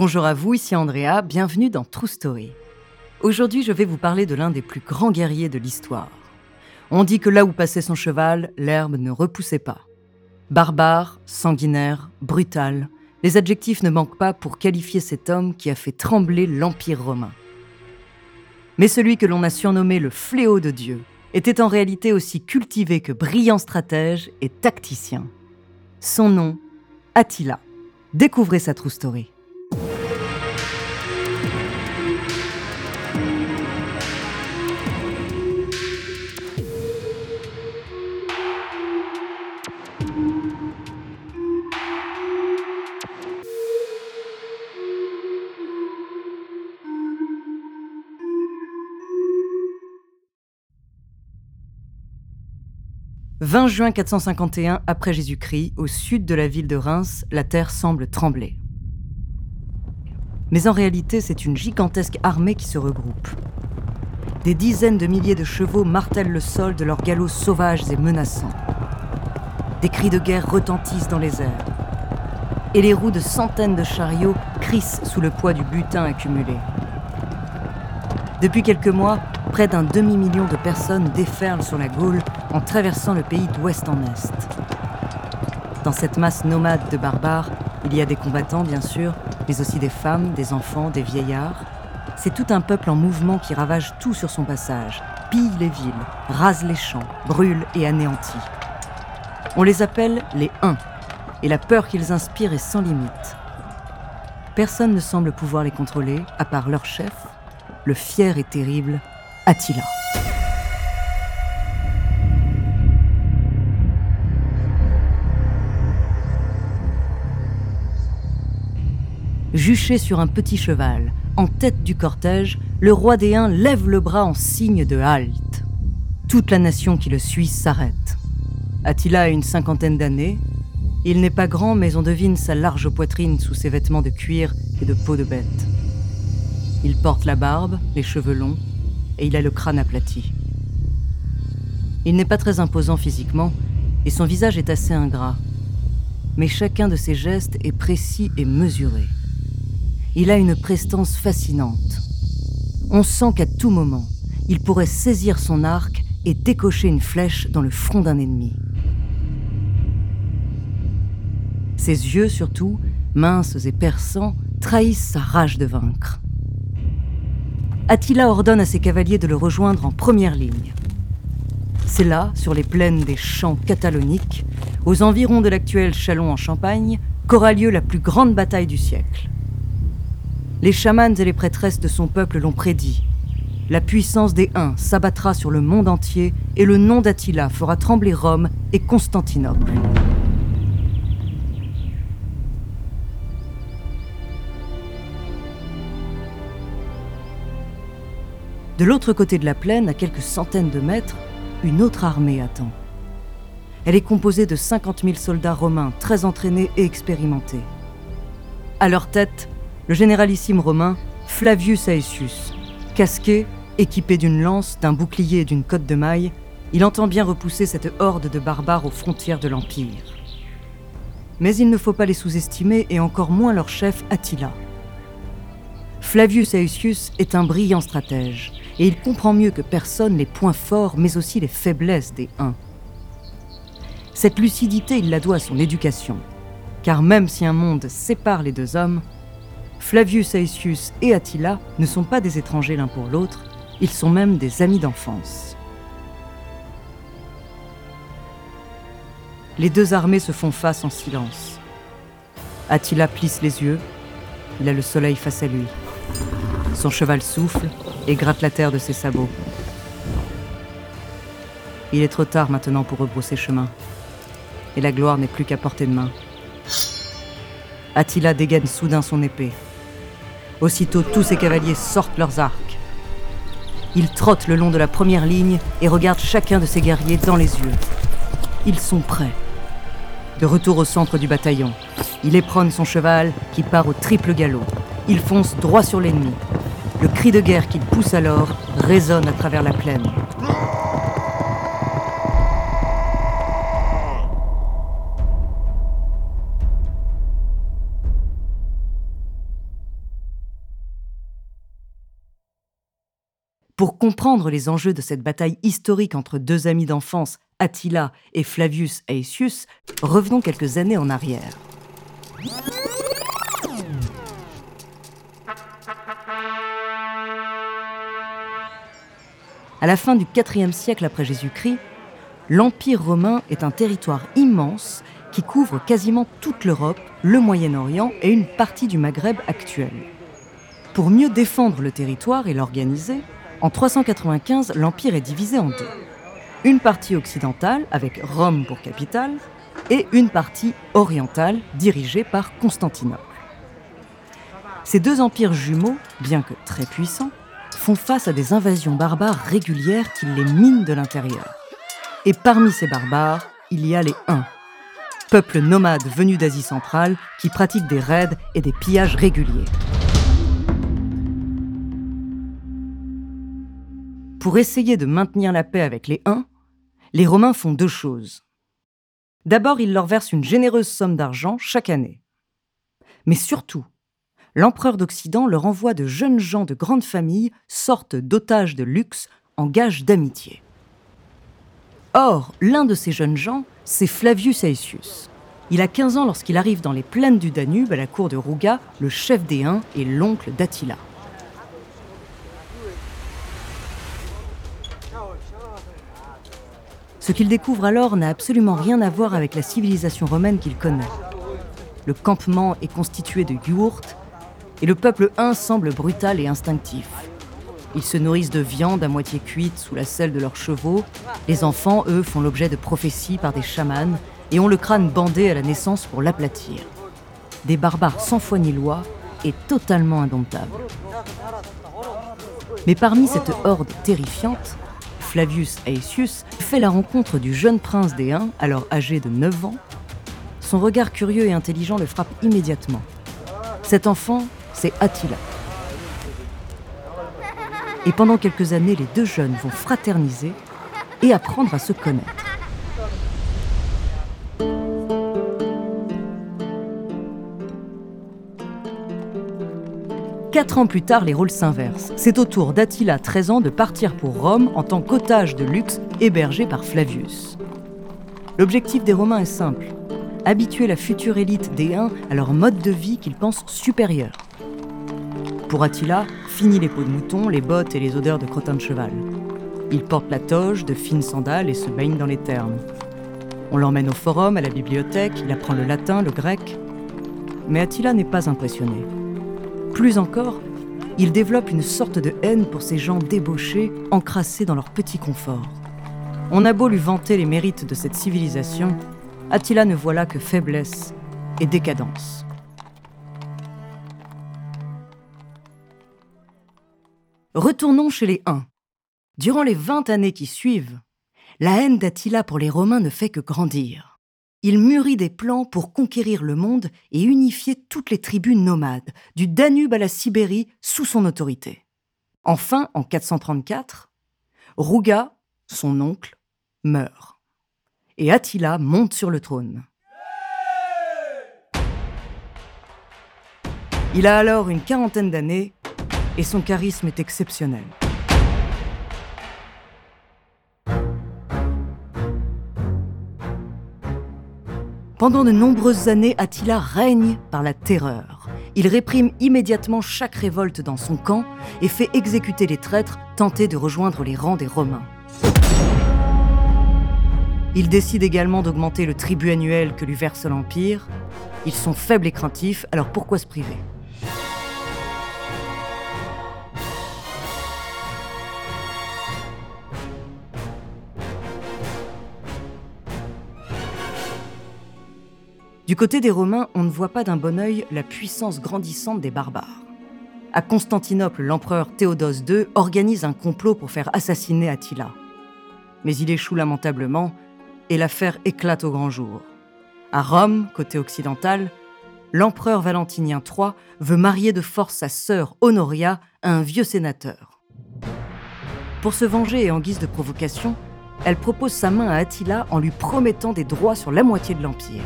Bonjour à vous, ici Andrea, bienvenue dans True Story. Aujourd'hui, je vais vous parler de l'un des plus grands guerriers de l'histoire. On dit que là où passait son cheval, l'herbe ne repoussait pas. Barbare, sanguinaire, brutal, les adjectifs ne manquent pas pour qualifier cet homme qui a fait trembler l'Empire romain. Mais celui que l'on a surnommé le fléau de Dieu était en réalité aussi cultivé que brillant stratège et tacticien. Son nom, Attila. Découvrez sa true story. 20 juin 451 après Jésus-Christ, au sud de la ville de Reims, la terre semble trembler. Mais en réalité, c'est une gigantesque armée qui se regroupe. Des dizaines de milliers de chevaux martèlent le sol de leurs galops sauvages et menaçants. Des cris de guerre retentissent dans les airs. Et les roues de centaines de chariots crissent sous le poids du butin accumulé. Depuis quelques mois, près d'un demi-million de personnes déferlent sur la Gaule en traversant le pays d'ouest en est. Dans cette masse nomade de barbares, il y a des combattants bien sûr, mais aussi des femmes, des enfants, des vieillards. C'est tout un peuple en mouvement qui ravage tout sur son passage, pille les villes, rase les champs, brûle et anéantit. On les appelle les Huns, et la peur qu'ils inspirent est sans limite. Personne ne semble pouvoir les contrôler, à part leur chef, le fier et terrible Attila. Juché sur un petit cheval, en tête du cortège, le roi des Huns lève le bras en signe de halte. Toute la nation qui le suit s'arrête. Attila a une cinquantaine d'années. Il n'est pas grand, mais on devine sa large poitrine sous ses vêtements de cuir et de peau de bête. Il porte la barbe, les cheveux longs, et il a le crâne aplati. Il n'est pas très imposant physiquement, et son visage est assez ingrat. Mais chacun de ses gestes est précis et mesuré. Il a une prestance fascinante. On sent qu'à tout moment, il pourrait saisir son arc et décocher une flèche dans le front d'un ennemi. Ses yeux, surtout, minces et perçants, trahissent sa rage de vaincre. Attila ordonne à ses cavaliers de le rejoindre en première ligne. C'est là, sur les plaines des champs cataloniques, aux environs de l'actuel Chalon en Champagne, qu'aura lieu la plus grande bataille du siècle. Les chamans et les prêtresses de son peuple l'ont prédit. La puissance des Huns s'abattra sur le monde entier et le nom d'Attila fera trembler Rome et Constantinople. De l'autre côté de la plaine, à quelques centaines de mètres, une autre armée attend. Elle est composée de 50 000 soldats romains très entraînés et expérimentés. À leur tête, le généralissime romain Flavius Aetius. Casqué, équipé d'une lance, d'un bouclier et d'une cotte de maille, il entend bien repousser cette horde de barbares aux frontières de l'Empire. Mais il ne faut pas les sous-estimer et encore moins leur chef Attila. Flavius Aetius est un brillant stratège et il comprend mieux que personne les points forts mais aussi les faiblesses des Huns. Cette lucidité, il la doit à son éducation, car même si un monde sépare les deux hommes, Flavius Aetius et Attila ne sont pas des étrangers l'un pour l'autre, ils sont même des amis d'enfance. Les deux armées se font face en silence. Attila plisse les yeux, il a le soleil face à lui. Son cheval souffle et gratte la terre de ses sabots. Il est trop tard maintenant pour rebrousser chemin. Et la gloire n'est plus qu'à portée de main. Attila dégaine soudain son épée. Aussitôt, tous ses cavaliers sortent leurs arcs. Il trotte le long de la première ligne et regarde chacun de ses guerriers dans les yeux. Ils sont prêts. De retour au centre du bataillon, il éprône son cheval qui part au triple galop. Il fonce droit sur l'ennemi. Le cri de guerre qu'il pousse alors résonne à travers la plaine. Pour comprendre les enjeux de cette bataille historique entre deux amis d'enfance, Attila et Flavius Aetius, revenons quelques années en arrière. À la fin du IVe siècle après Jésus-Christ, l'Empire romain est un territoire immense qui couvre quasiment toute l'Europe, le Moyen-Orient et une partie du Maghreb actuel. Pour mieux défendre le territoire et l'organiser, en 395, l'Empire est divisé en deux. Une partie occidentale, avec Rome pour capitale, et une partie orientale, dirigée par Constantinople. Ces deux empires jumeaux, bien que très puissants, font face à des invasions barbares régulières qui les minent de l'intérieur. Et parmi ces barbares, il y a les Huns, peuple nomade venu d'Asie centrale qui pratique des raids et des pillages réguliers. Pour essayer de maintenir la paix avec les Huns, les Romains font deux choses. D'abord, ils leur versent une généreuse somme d'argent chaque année. Mais surtout, l'empereur d'Occident leur envoie de jeunes gens de grande famille, sorte d'otages de luxe, en gage d'amitié. Or, l'un de ces jeunes gens, c'est Flavius Aetius. Il a 15 ans lorsqu'il arrive dans les plaines du Danube à la cour de Rouga, le chef des Huns et l'oncle d'Attila. Ce qu'il découvre alors n'a absolument rien à voir avec la civilisation romaine qu'il connaît. Le campement est constitué de yourtes, et le peuple huns semble brutal et instinctif. Ils se nourrissent de viande à moitié cuite sous la selle de leurs chevaux. Les enfants, eux, font l'objet de prophéties par des chamans et ont le crâne bandé à la naissance pour l'aplatir. Des barbares sans foi ni loi et totalement indomptables. Mais parmi cette horde terrifiante, Flavius Aetius fait la rencontre du jeune prince des Huns, alors âgé de 9 ans. Son regard curieux et intelligent le frappe immédiatement. Cet enfant c'est Attila. Et pendant quelques années, les deux jeunes vont fraterniser et apprendre à se connaître. Quatre ans plus tard, les rôles s'inversent. C'est au tour d'Attila, 13 ans, de partir pour Rome en tant qu'otage de luxe hébergé par Flavius. L'objectif des Romains est simple habituer la future élite des Huns à leur mode de vie qu'ils pensent supérieur. Pour Attila, fini les peaux de mouton, les bottes et les odeurs de crottin de cheval. Il porte la toge, de fines sandales et se baigne dans les thermes. On l'emmène au forum, à la bibliothèque, il apprend le latin, le grec. Mais Attila n'est pas impressionné. Plus encore, il développe une sorte de haine pour ces gens débauchés, encrassés dans leur petit confort. On a beau lui vanter les mérites de cette civilisation, Attila ne voit là que faiblesse et décadence. Retournons chez les Huns. Durant les vingt années qui suivent, la haine d'Attila pour les Romains ne fait que grandir. Il mûrit des plans pour conquérir le monde et unifier toutes les tribus nomades, du Danube à la Sibérie, sous son autorité. Enfin, en 434, Rouga, son oncle, meurt. Et Attila monte sur le trône. Il a alors une quarantaine d'années et son charisme est exceptionnel. Pendant de nombreuses années, Attila règne par la terreur. Il réprime immédiatement chaque révolte dans son camp et fait exécuter les traîtres tentés de rejoindre les rangs des Romains. Il décide également d'augmenter le tribut annuel que lui verse l'Empire. Ils sont faibles et craintifs, alors pourquoi se priver? Du côté des Romains, on ne voit pas d'un bon œil la puissance grandissante des barbares. À Constantinople, l'empereur Théodose II organise un complot pour faire assassiner Attila. Mais il échoue lamentablement et l'affaire éclate au grand jour. À Rome, côté occidental, l'empereur Valentinien III veut marier de force sa sœur Honoria à un vieux sénateur. Pour se venger et en guise de provocation, elle propose sa main à Attila en lui promettant des droits sur la moitié de l'Empire.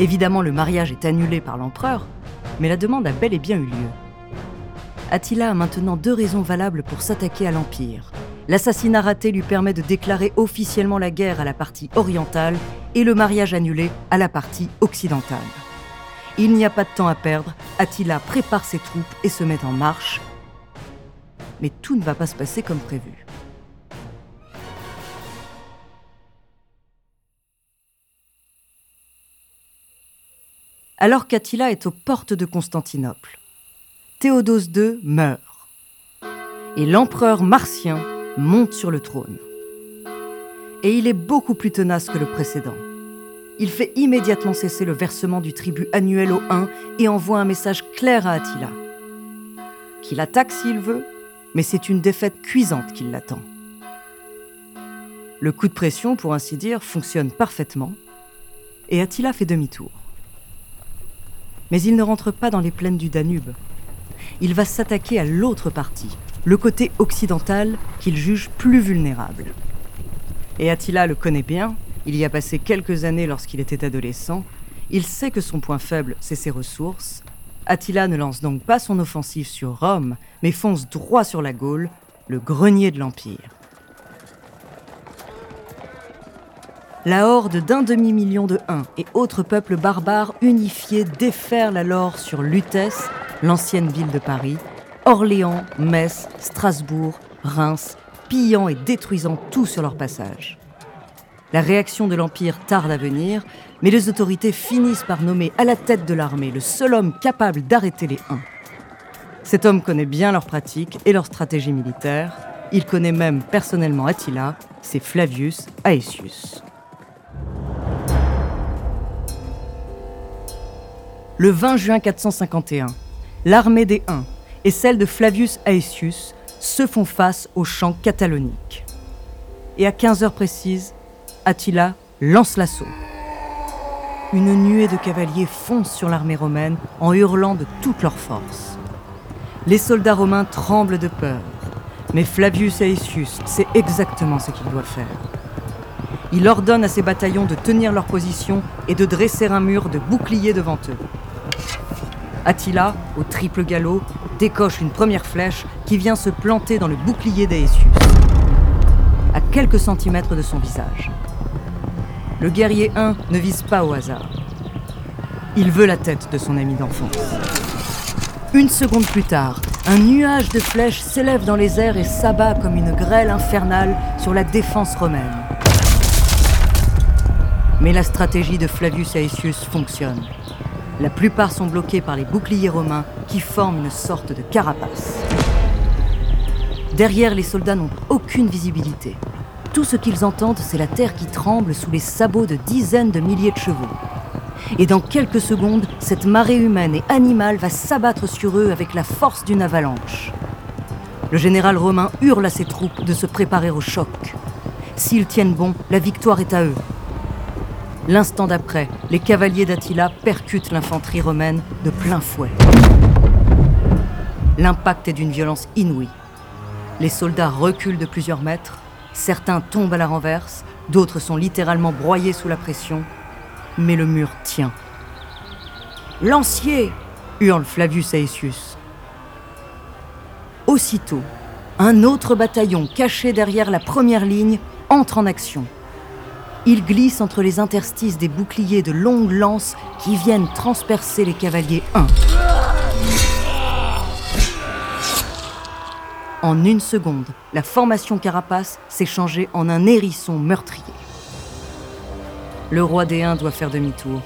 Évidemment, le mariage est annulé par l'empereur, mais la demande a bel et bien eu lieu. Attila a maintenant deux raisons valables pour s'attaquer à l'Empire. L'assassinat raté lui permet de déclarer officiellement la guerre à la partie orientale et le mariage annulé à la partie occidentale. Il n'y a pas de temps à perdre, Attila prépare ses troupes et se met en marche. Mais tout ne va pas se passer comme prévu. Alors qu'Attila est aux portes de Constantinople, Théodose II meurt. Et l'empereur martien monte sur le trône. Et il est beaucoup plus tenace que le précédent. Il fait immédiatement cesser le versement du tribut annuel au 1 et envoie un message clair à Attila. Qu'il attaque s'il veut, mais c'est une défaite cuisante qui l'attend. Le coup de pression, pour ainsi dire, fonctionne parfaitement, et Attila fait demi-tour. Mais il ne rentre pas dans les plaines du Danube, il va s'attaquer à l'autre partie, le côté occidental qu'il juge plus vulnérable. Et Attila le connaît bien, il y a passé quelques années lorsqu'il était adolescent, il sait que son point faible, c'est ses ressources. Attila ne lance donc pas son offensive sur Rome, mais fonce droit sur la Gaule, le grenier de l'Empire. La horde d'un demi-million de Huns et autres peuples barbares unifiés déferle alors sur Lutèce, l'ancienne ville de Paris, Orléans, Metz, Strasbourg, Reims, pillant et détruisant tout sur leur passage. La réaction de l'Empire tarde à venir, mais les autorités finissent par nommer à la tête de l'armée le seul homme capable d'arrêter les Huns. Cet homme connaît bien leurs pratiques et leur stratégie militaire. Il connaît même personnellement Attila, c'est Flavius Aetius. Le 20 juin 451, l'armée des Huns et celle de Flavius Aetius se font face au champ catalonique. Et à 15 heures précises, Attila lance l'assaut. Une nuée de cavaliers fonce sur l'armée romaine en hurlant de toute leur force. Les soldats romains tremblent de peur, mais Flavius Aetius sait exactement ce qu'il doit faire. Il ordonne à ses bataillons de tenir leur position et de dresser un mur de boucliers devant eux. Attila, au triple galop, décoche une première flèche qui vient se planter dans le bouclier d'Aesius, à quelques centimètres de son visage. Le guerrier 1 ne vise pas au hasard. Il veut la tête de son ami d'enfance. Une seconde plus tard, un nuage de flèches s'élève dans les airs et s'abat comme une grêle infernale sur la défense romaine. Mais la stratégie de Flavius Aetius fonctionne. La plupart sont bloqués par les boucliers romains qui forment une sorte de carapace. Derrière, les soldats n'ont aucune visibilité. Tout ce qu'ils entendent, c'est la terre qui tremble sous les sabots de dizaines de milliers de chevaux. Et dans quelques secondes, cette marée humaine et animale va s'abattre sur eux avec la force d'une avalanche. Le général romain hurle à ses troupes de se préparer au choc. S'ils tiennent bon, la victoire est à eux. L'instant d'après, les cavaliers d'Attila percutent l'infanterie romaine de plein fouet. L'impact est d'une violence inouïe. Les soldats reculent de plusieurs mètres, certains tombent à la renverse, d'autres sont littéralement broyés sous la pression, mais le mur tient. Lancier hurle Flavius Aetius. Aussitôt, un autre bataillon caché derrière la première ligne entre en action. Il glisse entre les interstices des boucliers de longues lances qui viennent transpercer les cavaliers 1. En une seconde, la formation carapace s'est changée en un hérisson meurtrier. Le roi des Huns doit faire demi-tour.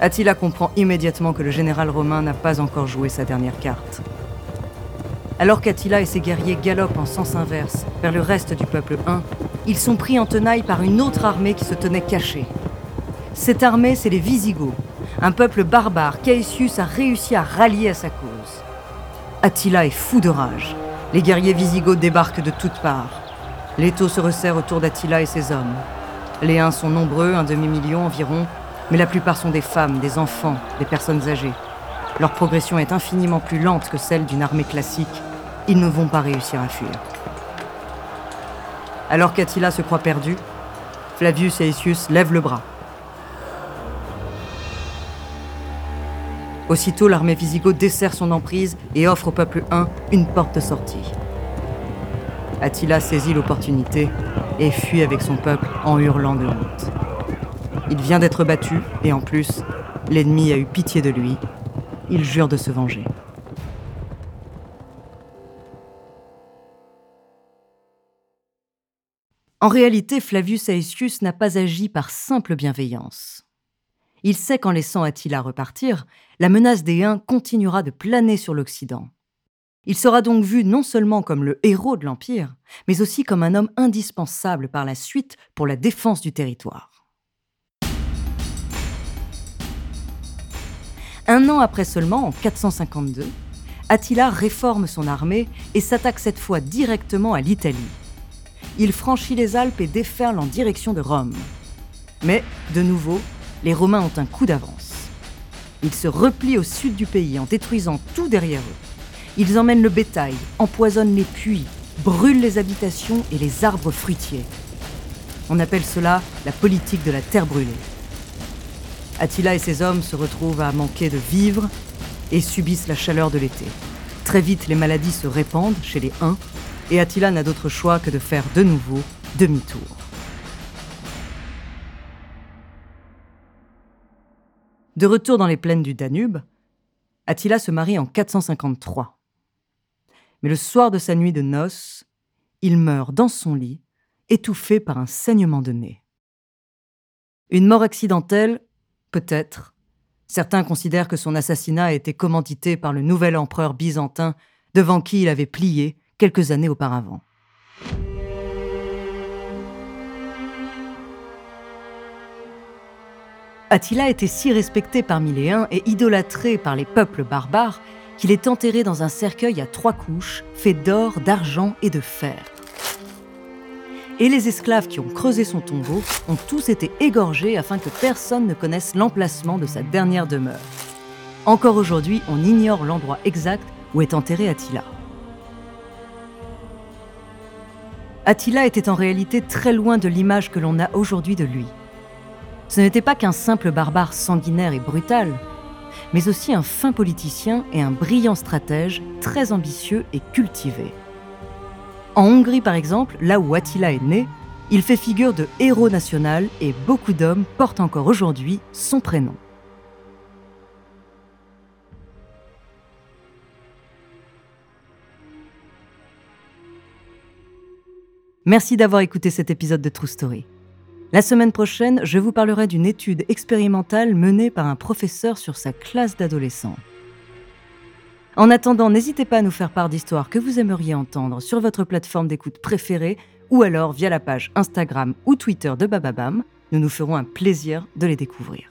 Attila comprend immédiatement que le général romain n'a pas encore joué sa dernière carte. Alors qu'Attila et ses guerriers galopent en sens inverse vers le reste du peuple Huns, ils sont pris en tenaille par une autre armée qui se tenait cachée. Cette armée, c'est les Visigoths, un peuple barbare qu'Aesius a réussi à rallier à sa cause. Attila est fou de rage. Les guerriers Visigoths débarquent de toutes parts. L'étau se resserre autour d'Attila et ses hommes. Les Huns sont nombreux, un demi-million environ, mais la plupart sont des femmes, des enfants, des personnes âgées. Leur progression est infiniment plus lente que celle d'une armée classique ils ne vont pas réussir à fuir. Alors qu'Attila se croit perdu, Flavius Aetius lève le bras. Aussitôt, l'armée Visigo dessert son emprise et offre au peuple huns une porte de sortie. Attila saisit l'opportunité et fuit avec son peuple en hurlant de honte. Il vient d'être battu et en plus, l'ennemi a eu pitié de lui. Il jure de se venger. En réalité, Flavius Aetius n'a pas agi par simple bienveillance. Il sait qu'en laissant Attila repartir, la menace des Huns continuera de planer sur l'Occident. Il sera donc vu non seulement comme le héros de l'Empire, mais aussi comme un homme indispensable par la suite pour la défense du territoire. Un an après seulement, en 452, Attila réforme son armée et s'attaque cette fois directement à l'Italie. Il franchit les Alpes et déferle en direction de Rome. Mais, de nouveau, les Romains ont un coup d'avance. Ils se replient au sud du pays en détruisant tout derrière eux. Ils emmènent le bétail, empoisonnent les puits, brûlent les habitations et les arbres fruitiers. On appelle cela la politique de la terre brûlée. Attila et ses hommes se retrouvent à manquer de vivres et subissent la chaleur de l'été. Très vite, les maladies se répandent chez les Huns et Attila n'a d'autre choix que de faire de nouveau demi-tour. De retour dans les plaines du Danube, Attila se marie en 453. Mais le soir de sa nuit de noces, il meurt dans son lit, étouffé par un saignement de nez. Une mort accidentelle, peut-être. Certains considèrent que son assassinat a été commandité par le nouvel empereur byzantin devant qui il avait plié quelques années auparavant. Attila était si respecté parmi les Huns et idolâtré par les peuples barbares qu'il est enterré dans un cercueil à trois couches, fait d'or, d'argent et de fer. Et les esclaves qui ont creusé son tombeau ont tous été égorgés afin que personne ne connaisse l'emplacement de sa dernière demeure. Encore aujourd'hui, on ignore l'endroit exact où est enterré Attila. Attila était en réalité très loin de l'image que l'on a aujourd'hui de lui. Ce n'était pas qu'un simple barbare sanguinaire et brutal, mais aussi un fin politicien et un brillant stratège très ambitieux et cultivé. En Hongrie, par exemple, là où Attila est né, il fait figure de héros national et beaucoup d'hommes portent encore aujourd'hui son prénom. Merci d'avoir écouté cet épisode de True Story. La semaine prochaine, je vous parlerai d'une étude expérimentale menée par un professeur sur sa classe d'adolescents. En attendant, n'hésitez pas à nous faire part d'histoires que vous aimeriez entendre sur votre plateforme d'écoute préférée ou alors via la page Instagram ou Twitter de Bababam. Nous nous ferons un plaisir de les découvrir.